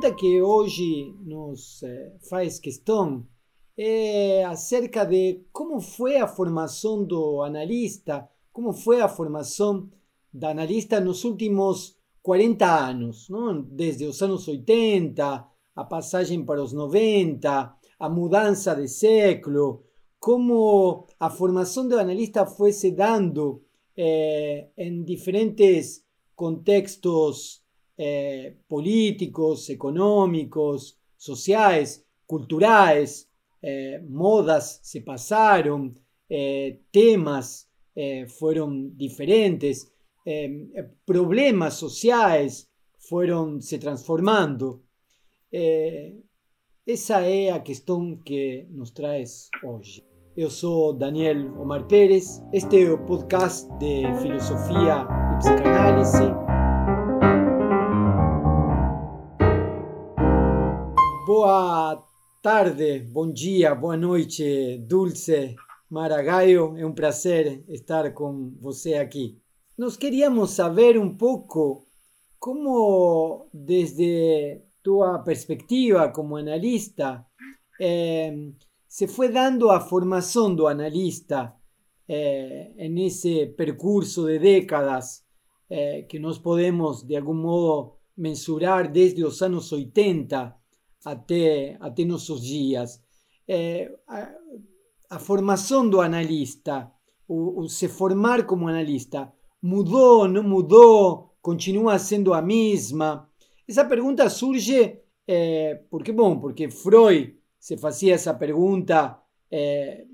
pergunta que hoje nos eh, faz questão é acerca de como foi a formação do analista, como foi a formação da analista nos últimos 40 anos, não? desde os anos 80, a passagem para os 90, a mudança de século, como a formação do analista foi se dando eh, em diferentes contextos eh, políticos, económicos, sociais, culturais, eh, modas se passaram, eh, temas eh, foram diferentes, eh, problemas sociais foram se transformando. essa é a questão que nos traz hoje. Eu sou Daniel Omar Pérez, este podcast de filosofia e psicanálise. Boa tarde, bom dia, boa noite, Dulce Maragaio. É um prazer estar com você aqui. Nós queríamos saber um pouco como, desde tua perspectiva como analista, eh, se foi dando a formação do analista eh, percurso de décadas eh, que nós podemos, de algum modo, mensurar desde os anos 80 até, até nossos dias. É, a, a, formação do analista, o, o, se formar como analista, mudou, não mudou, continua sendo a mesma? Essa pergunta surge é, porque, bom, porque Freud se fazia essa pergunta é,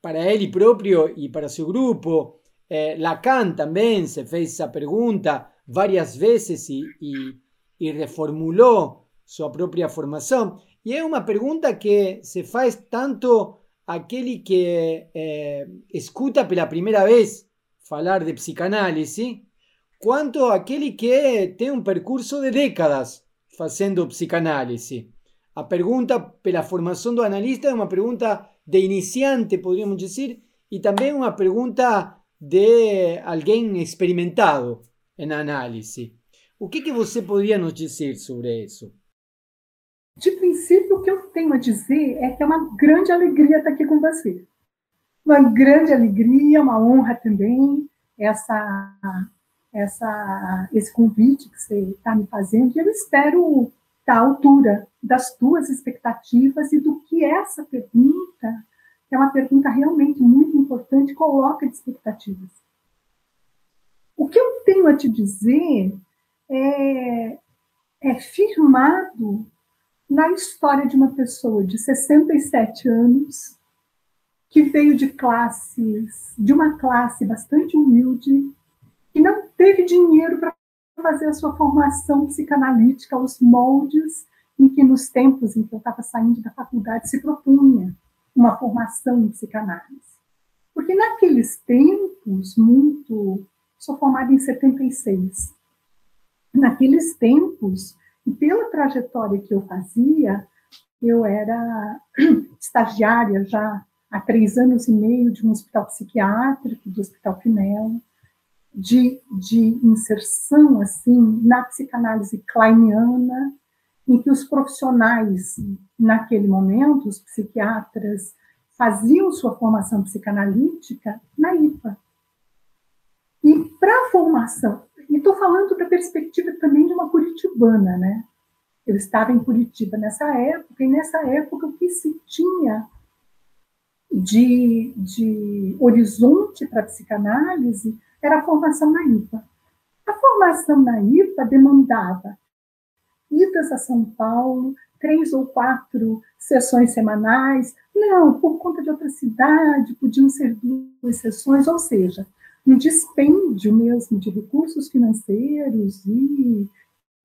para ele próprio e para seu grupo. É, Lacan também se fez essa pergunta várias vezes e, e, e reformulou sua própria formação. E é uma pergunta que se faz tanto aquele que é, escuta pela primeira vez falar de psicanálise, quanto aquele que tem um percurso de décadas fazendo psicanálise. A pergunta pela formação do analista é uma pergunta de iniciante, poderíamos dizer, e também uma pergunta de alguém experimentado em análise. O que, que você poderia nos dizer sobre isso? De princípio, o que eu tenho a dizer é que é uma grande alegria estar aqui com você. Uma grande alegria, uma honra também, essa, essa, esse convite que você está me fazendo. E eu espero estar à altura das tuas expectativas e do que essa pergunta, que é uma pergunta realmente muito importante, coloca de expectativas. O que eu tenho a te dizer é, é firmado na história de uma pessoa de 67 anos que veio de classes, de uma classe bastante humilde, que não teve dinheiro para fazer a sua formação psicanalítica aos moldes em que nos tempos em que eu estava saindo da faculdade se propunha uma formação em psicanálise. Porque naqueles tempos, muito. Sou formada em 76. Naqueles tempos, e pela trajetória que eu fazia, eu era estagiária já há três anos e meio de um hospital psiquiátrico, do Hospital Pinel, de, de inserção assim na psicanálise kleiniana, em que os profissionais, naquele momento, os psiquiatras, faziam sua formação psicanalítica na IPA. E para a formação, e estou falando da perspectiva também de uma curitibana, né? Eu estava em Curitiba nessa época, e nessa época o que se tinha de, de horizonte para a psicanálise era a formação na IPA. A formação na IPA demandava idas a São Paulo, três ou quatro sessões semanais. Não, por conta de outra cidade, podiam ser duas sessões, ou seja, um dispêndio mesmo de recursos financeiros e,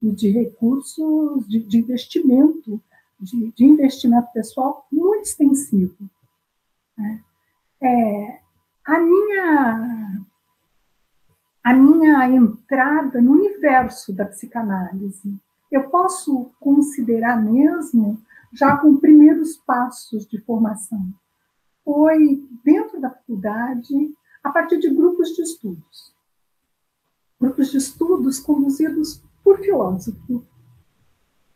e de recursos de, de investimento, de, de, investimento pessoal muito extensivo. Né? É, a minha a minha entrada no universo da psicanálise, eu posso considerar mesmo já com primeiros passos de formação. Foi dentro da faculdade, a partir de grupos de estudos. Grupos de estudos conduzidos por filósofos.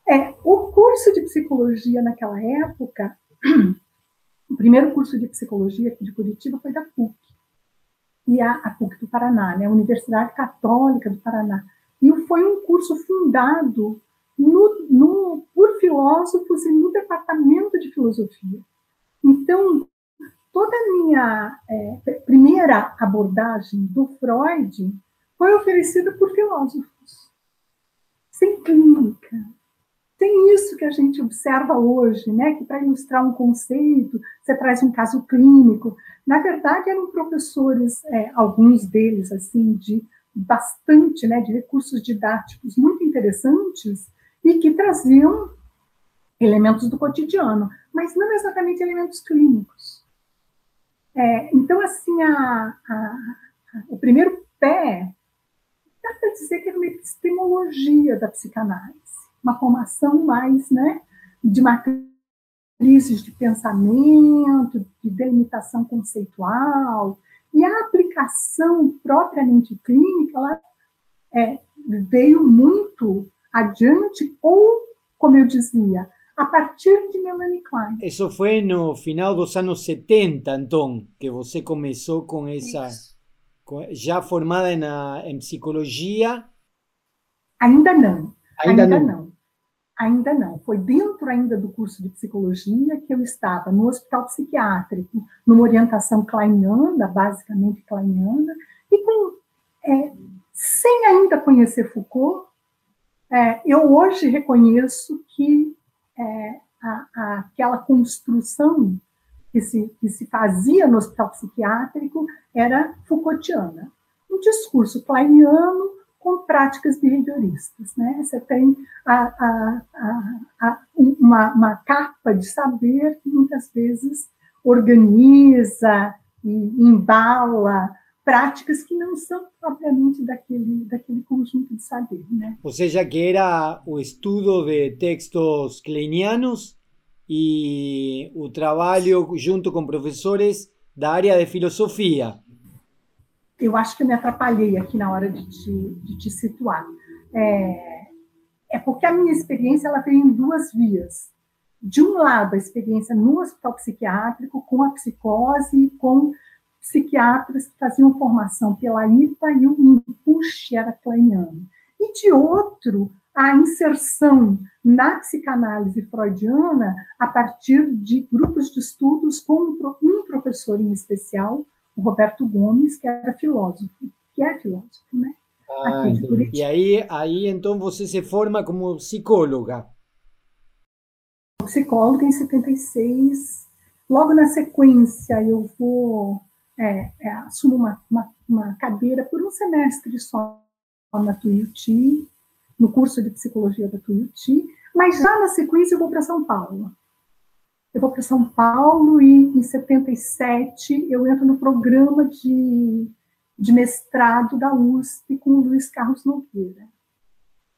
É, o curso de psicologia naquela época, o primeiro curso de psicologia de Curitiba foi da PUC, e a, a PUC do Paraná, né, a Universidade Católica do Paraná. E foi um curso fundado no, no, por filósofos e no departamento de filosofia. Então, toda a minha é, primeira abordagem do Freud foi oferecida por filósofos, sem clínica. Tem isso que a gente observa hoje, né? Que para ilustrar um conceito, você traz um caso clínico. Na verdade, eram professores, é, alguns deles, assim, de bastante, né, de recursos didáticos muito interessantes e que traziam elementos do cotidiano, mas não exatamente elementos clínicos. É, então, assim, a, a, o primeiro pé, dá para dizer que era uma epistemologia da psicanálise, uma formação mais né, de matrizes de pensamento, de delimitação conceitual, e a aplicação propriamente clínica, ela é, veio muito adiante, ou, como eu dizia, a partir de Melanie Klein. Isso foi no final dos anos 70, então, que você começou com essa. já formada na, em psicologia? Ainda não. Ainda, ainda não. não. Ainda não. Foi dentro ainda do curso de psicologia que eu estava no hospital psiquiátrico, numa orientação kleiniana, basicamente kleiniana, e com, é, sem ainda conhecer Foucault, é, eu hoje reconheço que é, a, a, aquela construção que se, que se fazia no hospital psiquiátrico era Foucaultiana. Um discurso kleiniano com práticas behavioristas. Né? Você tem a, uma, uma capa de saber que muitas vezes organiza e embala práticas que não são propriamente daquele, daquele conjunto de saber. Né? Ou seja, que era o estudo de textos kleinianos e o trabalho junto com professores da área de filosofia. Eu acho que eu me atrapalhei aqui na hora de te, de te situar. É, é porque a minha experiência ela veio em duas vias. De um lado, a experiência no hospital psiquiátrico, com a psicose, com psiquiatras que faziam formação pela IPA e o push era kleiniano. E de outro, a inserção na psicanálise freudiana a partir de grupos de estudos com um professor em especial, o Roberto Gomes, que era filósofo, que é filósofo, né? Ah, e aí, aí então você se forma como psicóloga? Psicóloga em 76. Logo na sequência, eu vou é, é, assumo uma, uma, uma, cadeira por um semestre só na Tuiuti, no curso de psicologia da Tuiuti, mas já na sequência eu vou para São Paulo. Eu vou para São Paulo e em 77 eu entro no programa de, de mestrado da USP com o Luiz Carlos Nogueira.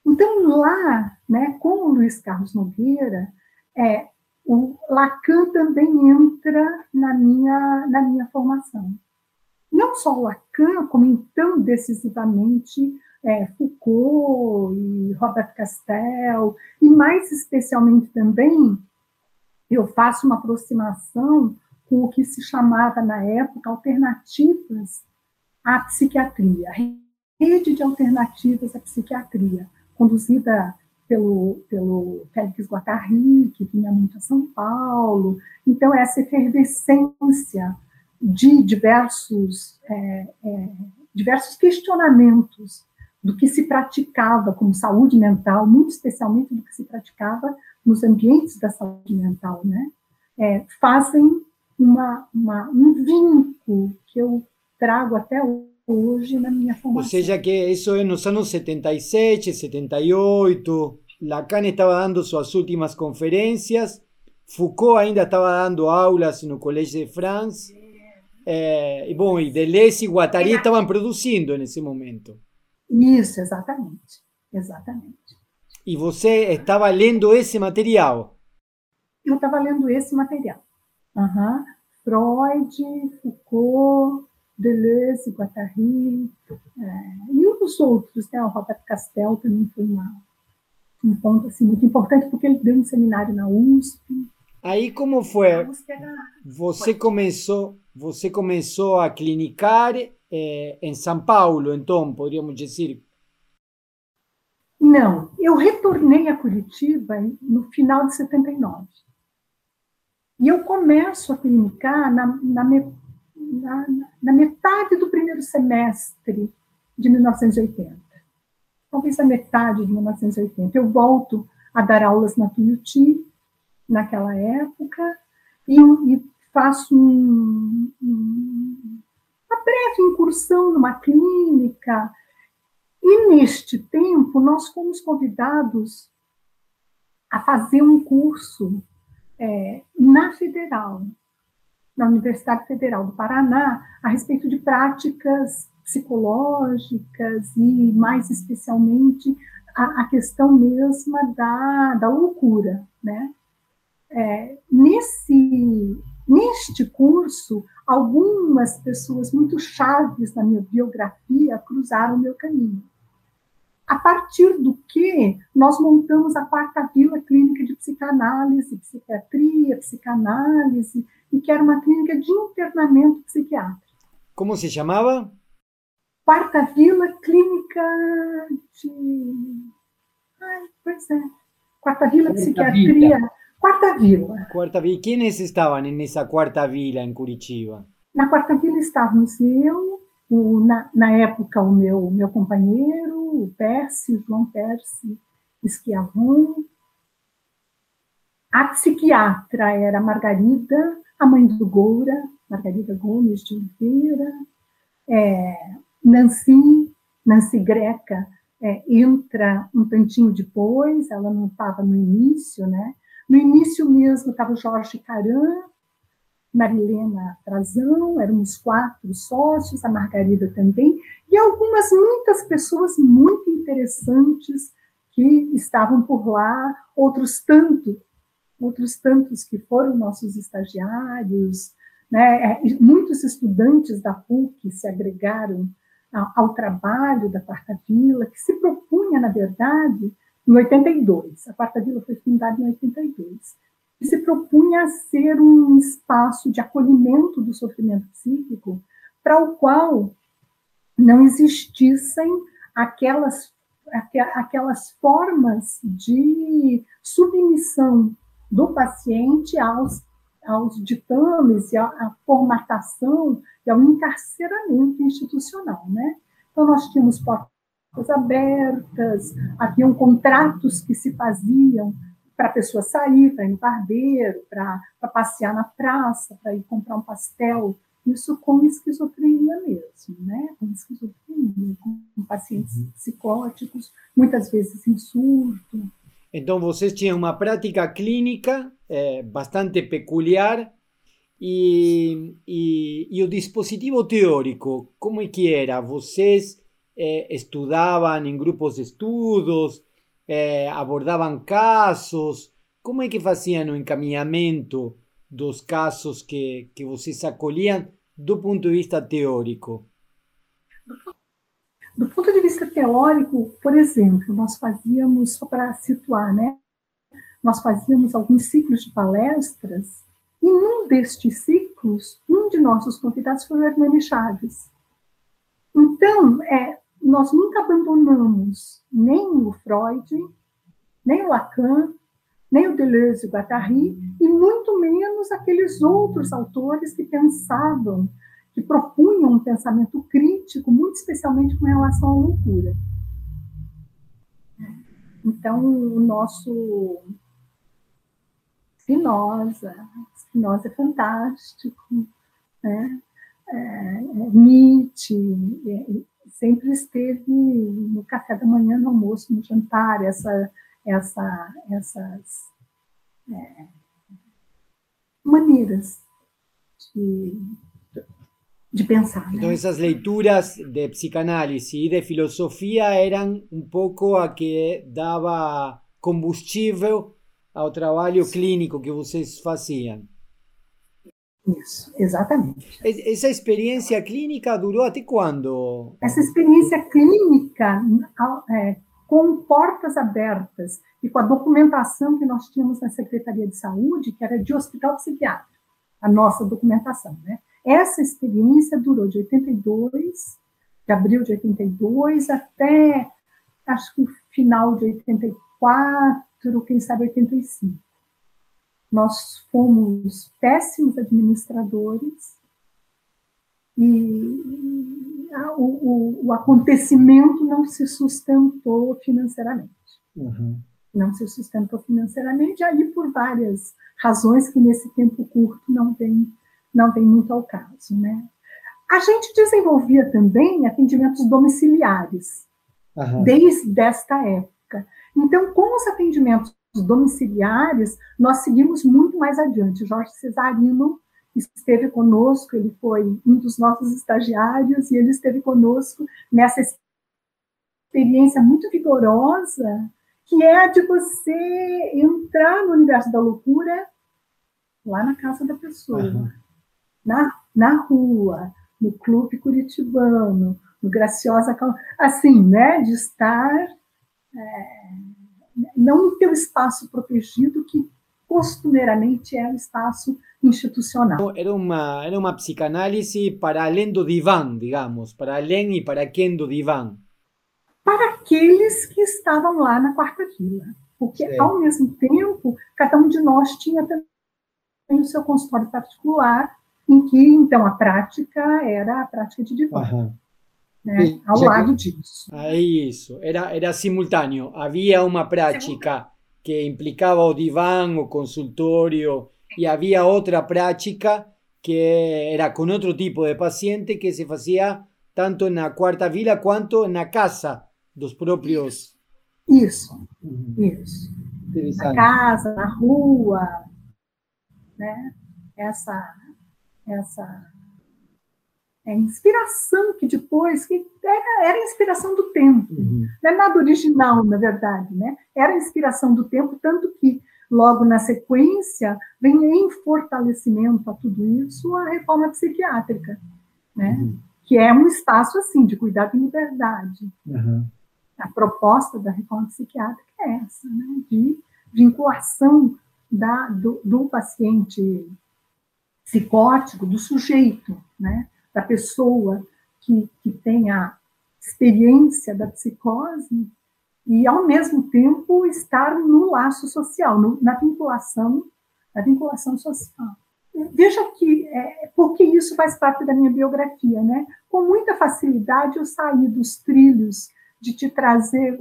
Então lá, né, com o Luiz Carlos Nogueira, é, o Lacan também entra na minha, na minha formação. Não só o Lacan, como então decisivamente é, Foucault e Robert Castel, e mais especialmente também eu faço uma aproximação com o que se chamava na época alternativas à psiquiatria, rede de alternativas à psiquiatria, conduzida pelo, pelo Félix Guattari, que vinha muito a São Paulo. Então, essa efervescência de diversos, é, é, diversos questionamentos do que se praticava como saúde mental, muito especialmente do que se praticava nos ambientes da saúde mental, né? É, fazem uma, uma, um vínculo que eu trago até hoje na minha formação. Ou seja, que isso é nos anos 77, 78, Lacan estava dando suas últimas conferências, Foucault ainda estava dando aulas no Collège de France, é, e, bom, e Deleuze e Guattari estavam produzindo nesse momento. Isso, exatamente, exatamente. E você estava lendo esse material? Eu estava lendo esse material. Uhum. Freud, Foucault, Deleuze, Guattari, é, e os outros, né? O Robert Castel também foi uma, um ponto assim, muito importante, porque ele deu um seminário na USP. Aí como foi? Você começou, você começou a clinicar eh, em São Paulo, então, poderíamos dizer? Não, eu retornei a Curitiba no final de 79. E eu começo a clinicar na, na, na, na metade do primeiro semestre de 1980. Talvez a metade de 1980. Eu volto a dar aulas na Tuiuti, naquela época, e, e faço um, um, uma breve incursão numa clínica. E neste tempo, nós fomos convidados a fazer um curso é, na Federal, na Universidade Federal do Paraná, a respeito de práticas psicológicas e, mais especialmente, a, a questão mesma da, da loucura. Né? É, nesse, neste curso, algumas pessoas muito chaves na minha biografia cruzaram o meu caminho a partir do que nós montamos a quarta vila clínica de psicanálise, psiquiatria, psicanálise, e que era uma clínica de internamento psiquiátrico. Como se chamava? Quarta Vila Clínica de. Ai, pois é. Quarta Vila quarta Psiquiatria. Vila. Quarta Vila. Quarta Vila. E quem estavam nessa Quarta Vila em Curitiba? Na Quarta Vila estávamos eu, o, na, na época, o meu, meu companheiro, o Percy, João Percy Esquiavon. A psiquiatra era Margarida, a mãe do Goura, Margarida Gomes de Oliveira. É, Nancy, Nancy Greca, é, entra um tantinho depois, ela não estava no início, né? No início mesmo estava Jorge Caran, Marilena Frazão, éramos quatro sócios, a Margarida também, e algumas, muitas pessoas muito interessantes que estavam por lá, outros tantos, outros tantos que foram nossos estagiários, né? É, muitos estudantes da PUC se agregaram ao, ao trabalho da Quarta Vila, que se propunha, na verdade, em 82. A Quarta Vila foi fundada em 82 que se propunha a ser um espaço de acolhimento do sofrimento psíquico, para o qual não existissem aquelas, aquelas formas de submissão do paciente aos, aos ditames e à, à formatação e ao encarceramento institucional. Né? Então, nós tínhamos portas abertas, haviam contratos que se faziam para a pessoa sair, para ir no barbeiro, para passear na praça, para ir comprar um pastel. Isso com esquizofrenia mesmo, né? Com esquizofrenia, com pacientes uhum. psicóticos, muitas vezes em surto. Então, vocês tinham uma prática clínica é, bastante peculiar e, e, e, o dispositivo teórico, como é que era? Vocês é, estudavam em grupos de estudos, eh, abordaban casos? Como é que faziam o encaminhamento dos casos que, que vocês acolhiam do ponto de vista teórico? Do ponto de vista teórico, por exemplo, nós fazíamos, só para situar, né? Nós fazíamos alguns ciclos de palestras, e num destes ciclos, um de nossos convidados foi o Hernani Chaves. Então, é, nós nunca abandonamos nem o Freud, nem o Lacan, nem o Deleuze e o Guattari, e muito menos aqueles outros autores que pensavam, que propunham um pensamento crítico, muito especialmente com relação à loucura. Então, o nosso Spinoza, Spinoza é fantástico, né? É, é Nietzsche, é, sempre esteve no café da manhã, no almoço, no jantar, essa, essa, essas é, maneiras de, de pensar. Então, né? essas leituras de psicanálise e de filosofia eram um pouco a que dava combustível ao trabalho clínico que vocês faziam. Isso, exatamente. Essa experiência clínica durou até quando? Essa experiência clínica é, com portas abertas e com a documentação que nós tínhamos na Secretaria de Saúde, que era de hospital psiquiátrico, a nossa documentação. Né? Essa experiência durou de 82, de abril de 82 até, acho que o final de 84, quem sabe 85. Nós fomos péssimos administradores e o, o, o acontecimento não se sustentou financeiramente. Uhum. Não se sustentou financeiramente, aí por várias razões que nesse tempo curto não tem, não tem muito ao caso. Né? A gente desenvolvia também atendimentos domiciliares, uhum. desde esta época. Então, com os atendimentos domiciliares, nós seguimos muito mais adiante. Jorge Cesarino esteve conosco, ele foi um dos nossos estagiários, e ele esteve conosco nessa experiência muito vigorosa, que é a de você entrar no universo da loucura lá na casa da pessoa, uhum. na, na rua, no clube curitibano, no Graciosa, assim, né, de estar é, não no teu espaço protegido, que costumeiramente é o espaço institucional. Era uma, era uma psicanálise para além do divã, digamos, para além e para quem do divã. Para aqueles que estavam lá na quarta fila. Porque, ao mesmo tempo, cada um de nós tinha também o seu consultório particular, em que, então, a prática era a prática de divã. Uhum. Né, ao lado disso. É isso, era, era simultâneo. Havia uma prática que implicava o divã, o consultório, y había otra práctica que era con otro tipo de paciente que se hacía tanto en la cuarta fila cuanto en la casa dos propios. Isso, isso. Na casa, na rua, né? Essa, essa é inspiração que depois que era, era inspiração do tempo, uhum. não é nada original, na verdade, né? Era inspiração do tempo, tanto que Logo na sequência, vem em fortalecimento a tudo isso a reforma psiquiátrica, né? Uhum. que é um espaço assim de cuidado e liberdade. Uhum. A proposta da reforma psiquiátrica é essa, né? de vinculação da, do, do paciente psicótico, do sujeito, né? Da pessoa que, que tem a experiência da psicose e, ao mesmo tempo, estar no laço social, no, na vinculação, na vinculação social. Veja que, é, porque isso faz parte da minha biografia, né? Com muita facilidade eu saí dos trilhos de te trazer,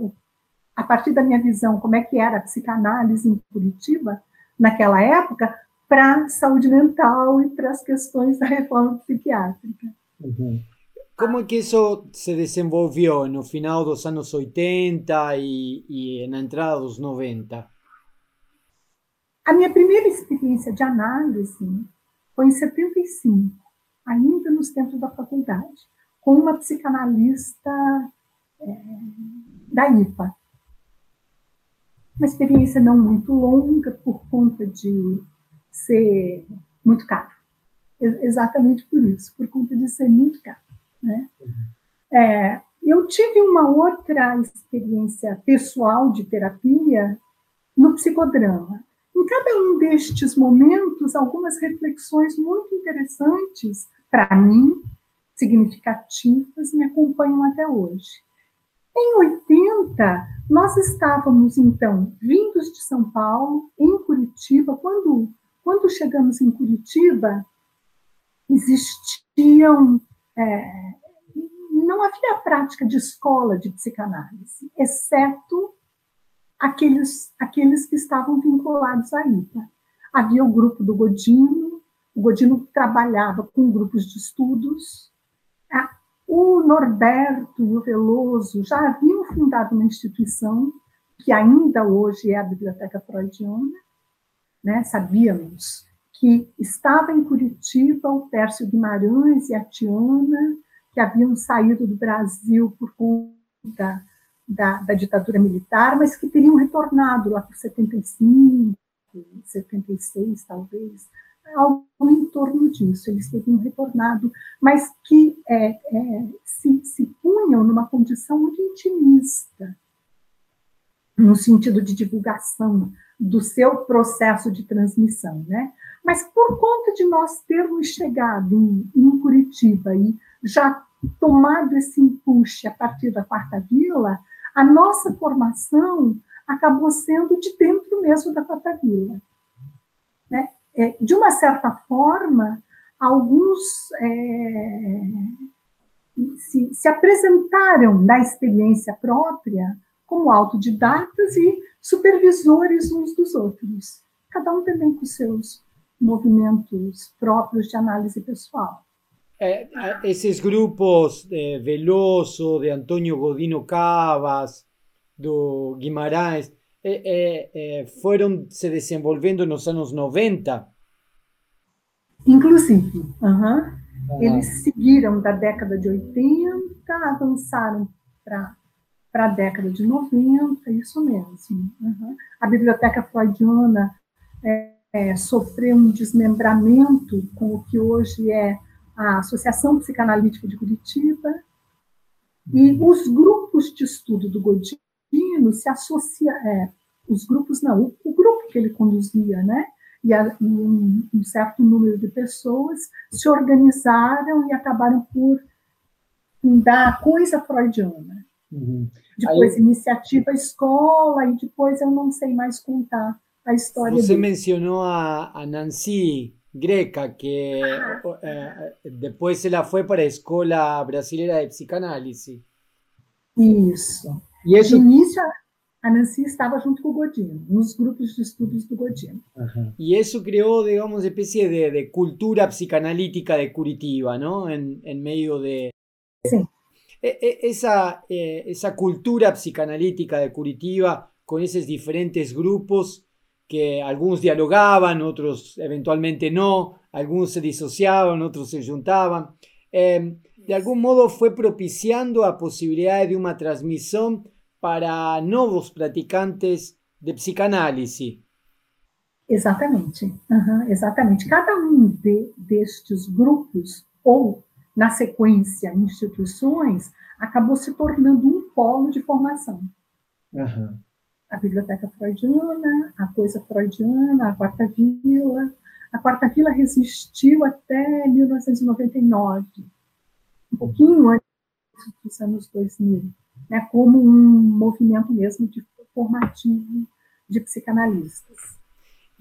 a partir da minha visão, como é que era a psicanálise em Curitiba, naquela época, para saúde mental e para as questões da reforma psiquiátrica. Uhum. ¿Cómo es que eso se desenvolvió en el final de los años 80 y, en la entrada de los 90? A minha primeira experiência de análise foi em 75, ainda nos tempos da faculdade, com uma psicanalista é, da IPA. Uma experiência não muito longa, por conta de ser muito caro. Exatamente por isso, por conta de ser muito caro. Né? É, eu tive uma outra experiência pessoal de terapia no psicodrama. Em cada um destes momentos, algumas reflexões muito interessantes para mim, significativas, me acompanham até hoje. Em 80, nós estávamos, então, vindos de São Paulo, em Curitiba. Quando, quando chegamos em Curitiba, existiam é, não havia prática de escola de psicanálise, exceto aqueles, aqueles que estavam vinculados à IPA. Havia o grupo do Godino, o Godino trabalhava com grupos de estudos. O Norberto e o Veloso já haviam fundado uma instituição que ainda hoje é a Biblioteca Freudiana. Né? Sabíamos que estava em Curitiba o Pércio Guimarães e a Tiana, que haviam saído do Brasil por conta da, da ditadura militar, mas que teriam retornado lá por 75, 76, talvez, algo em torno disso. Eles teriam retornado, mas que é, é, se, se punham numa condição muito intimista, no sentido de divulgação do seu processo de transmissão, né? Mas por conta de nós termos chegado em, em Curitiba e já tomado esse impulso a partir da quarta vila, a nossa formação acabou sendo de dentro mesmo da quarta vila. Né? É, de uma certa forma, alguns é, se, se apresentaram na experiência própria como autodidatas e supervisores uns dos outros, cada um também com seus movimentos próprios de análise pessoal. É, esses grupos de Veloso, de Antônio Godino Cavas, do Guimarães, é, é, foram se desenvolvendo nos anos 90? Inclusive, uh -huh. eles seguiram da década de 80, avançaram para para a década de 90, isso mesmo. Uhum. A biblioteca freudiana é, é, sofreu um desmembramento com o que hoje é a Associação Psicanalítica de Curitiba, e os grupos de estudo do Godino se associam, é, os grupos não, o, o, grupo que ele conduzia, né, e, a, um, um, certo número de pessoas se organizaram e acabaram por fundar a coisa freudiana. Uhum. Depois, Aí, iniciativa escola, e depois eu não sei mais contar a história Você dele. mencionou a, a Nancy Greca, que ah. depois ela foi para a Escola Brasileira de Psicanálise. Isso. E isso... De início, a Nancy estava junto com o Godino, nos grupos de estudos do Godino. Uhum. E isso criou, digamos, uma espécie de, de, cultura psicanalítica de Curitiba, não? Em, em meio de... Sim. Esa, eh, esa cultura psicanalítica de Curitiba con esos diferentes grupos que algunos dialogaban, otros eventualmente no, algunos se disociaban, otros se juntaban. Em, de algún modo fue propiciando a posibilidad de una transmisión para nuevos praticantes de psicanálisis. Exatamente, uhum, exatamente. Cada um de, destes grupos ou na sequência, instituições, acabou se tornando um polo de formação. Uhum. A Biblioteca Freudiana, a Coisa Freudiana, a Quarta Vila. A Quarta Vila resistiu até 1999, um pouquinho antes dos anos 2000, né, como um movimento mesmo de formativo de psicanalistas.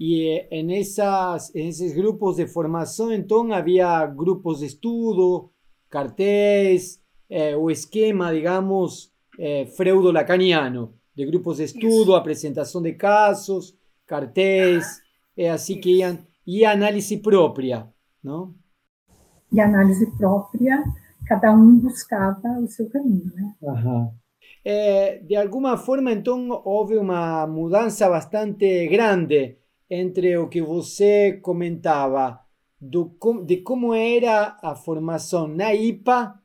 Y en, esas, en esos grupos de formación, entonces, había grupos de estudio, cartéis eh, o esquema, digamos, eh, freudo-lacaniano, de grupos de estudio, a presentación de casos, cartéis, eh, así que iban, y análisis propia, ¿no? Y análisis propia, cada uno buscaba su camino, ¿no? de alguna forma, entonces, hubo una mudanza bastante grande entre o que você comentava do, de como era a formação na IPA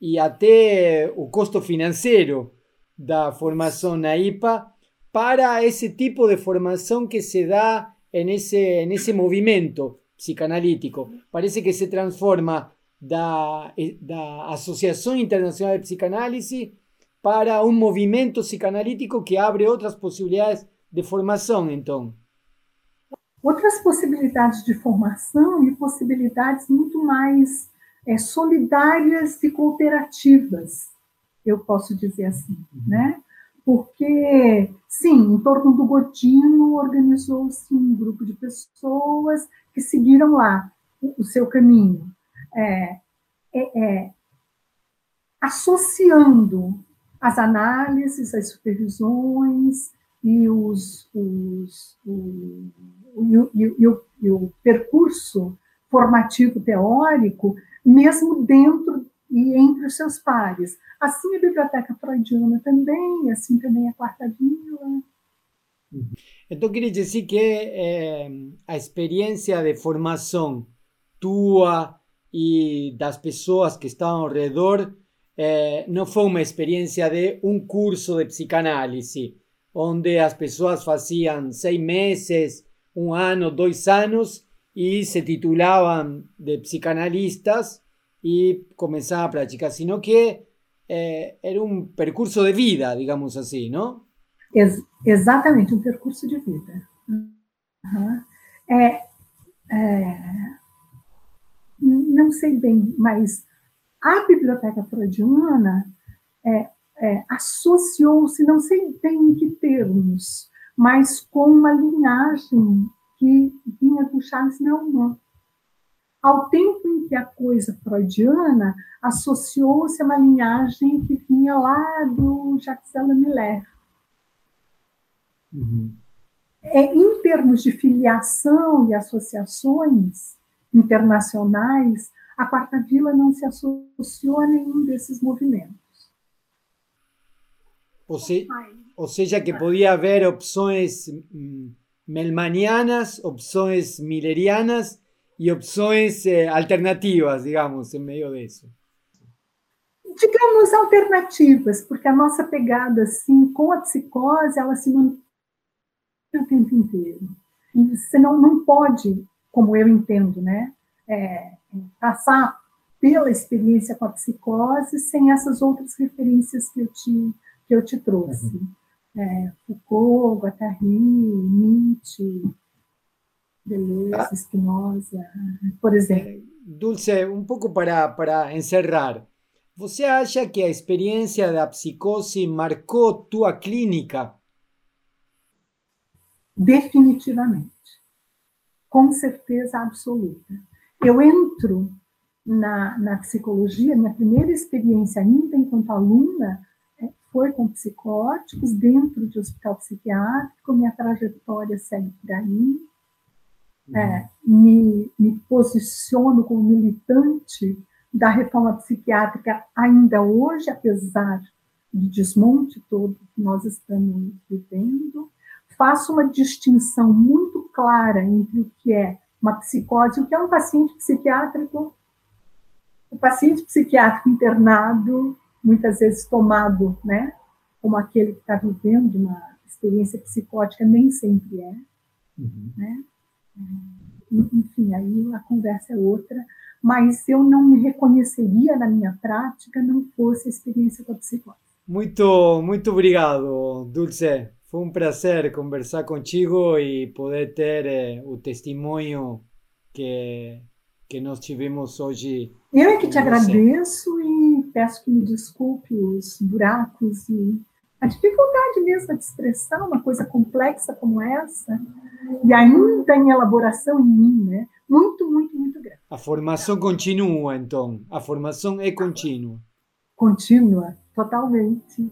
e até o custo financeiro da formação na IPA para esse tipo de formação que se dá nesse, nesse movimento psicanalítico. Parece que se transforma da, da Associação Internacional de Psicanálise para um movimento psicanalítico que abre outras possibilidades de formação, então outras possibilidades de formação e possibilidades muito mais é, solidárias e cooperativas, eu posso dizer assim, uhum. né? Porque, sim, em torno do Godino organizou-se um grupo de pessoas que seguiram lá o, seu caminho, é, é, é, associando as análises, as supervisões e os, os, os e e, e o percurso formativo teórico, mesmo dentro e entre os seus pares. Assim a biblioteca freudiana também, assim também a quarta vila. Então, quer dizer que eh, a experiência de formação tua e das pessoas que estavam ao redor eh, não foi uma experiência de um curso de psicanálise, onde as pessoas faziam seis meses un año, dos años y se titulaban de psicanalistas y comenzaban a practicar, sino que eh, era un percurso de vida, digamos así, ¿no? Ex exatamente, um percurso de vida. Não sei bem, mas a biblioteca freudiana é, é, associou-se, não sei bem em que termos, mas com uma linhagem que vinha do Charles Neumann. Ao tempo em que a coisa freudiana associou-se a uma linhagem que vinha lá do Jacques Miller. Uhum. É, em termos de filiação e associações internacionais, a Quarta Vila não se associou a nenhum desses movimentos. Ou, ou seja, que podia haver opções mm, melmanianas, opções millerianas e opções eh, alternativas, digamos, em meio disso. Digamos alternativas, porque a nossa pegada, assim, com a psicose, ela se mantém o tempo inteiro. E você não, não pode, como eu entendo, né, é, passar pela experiência com a psicose sem essas outras referências que eu te, que eu te trouxe. Uhum. É, Foucault, Guattari, Nietzsche, Deleuze, ah. Spinoza, por exemplo. Dulce, um pouco para, para encerrar. Você acha que a experiência da psicose marcou tua clínica? Definitivamente. Com certeza absoluta. Eu entro na, na psicologia, minha primeira experiência ainda enquanto aluna foi com psicóticos dentro de hospital psiquiátrico, minha trajetória segue por aí. Uhum. É, me, me posiciono como militante da reforma psiquiátrica ainda hoje, apesar do desmonte todo que nós estamos vivendo. Faço uma distinção muito clara entre o que é uma psicose, o que é um paciente psiquiátrico, o paciente psiquiátrico internado, muitas vezes tomado, né, como aquele que está vivendo uma experiência psicótica, nem sempre é, uhum. né? É, enfim, aí a conversa é outra, mas eu não me reconheceria na minha prática não fosse a experiência com a psicose. Muito, muito obrigado, Dulce. Foi um prazer conversar contigo e poder ter eh, o testemunho que, que nós tivemos hoje. Eu é que te agradeço peço que me desculpe os buracos e a dificuldade mesmo de expressar uma coisa complexa como essa e ainda em elaboração em mim, né? Muito, muito, muito grande. A formação continua, então. A formação é contínua. Contínua, totalmente.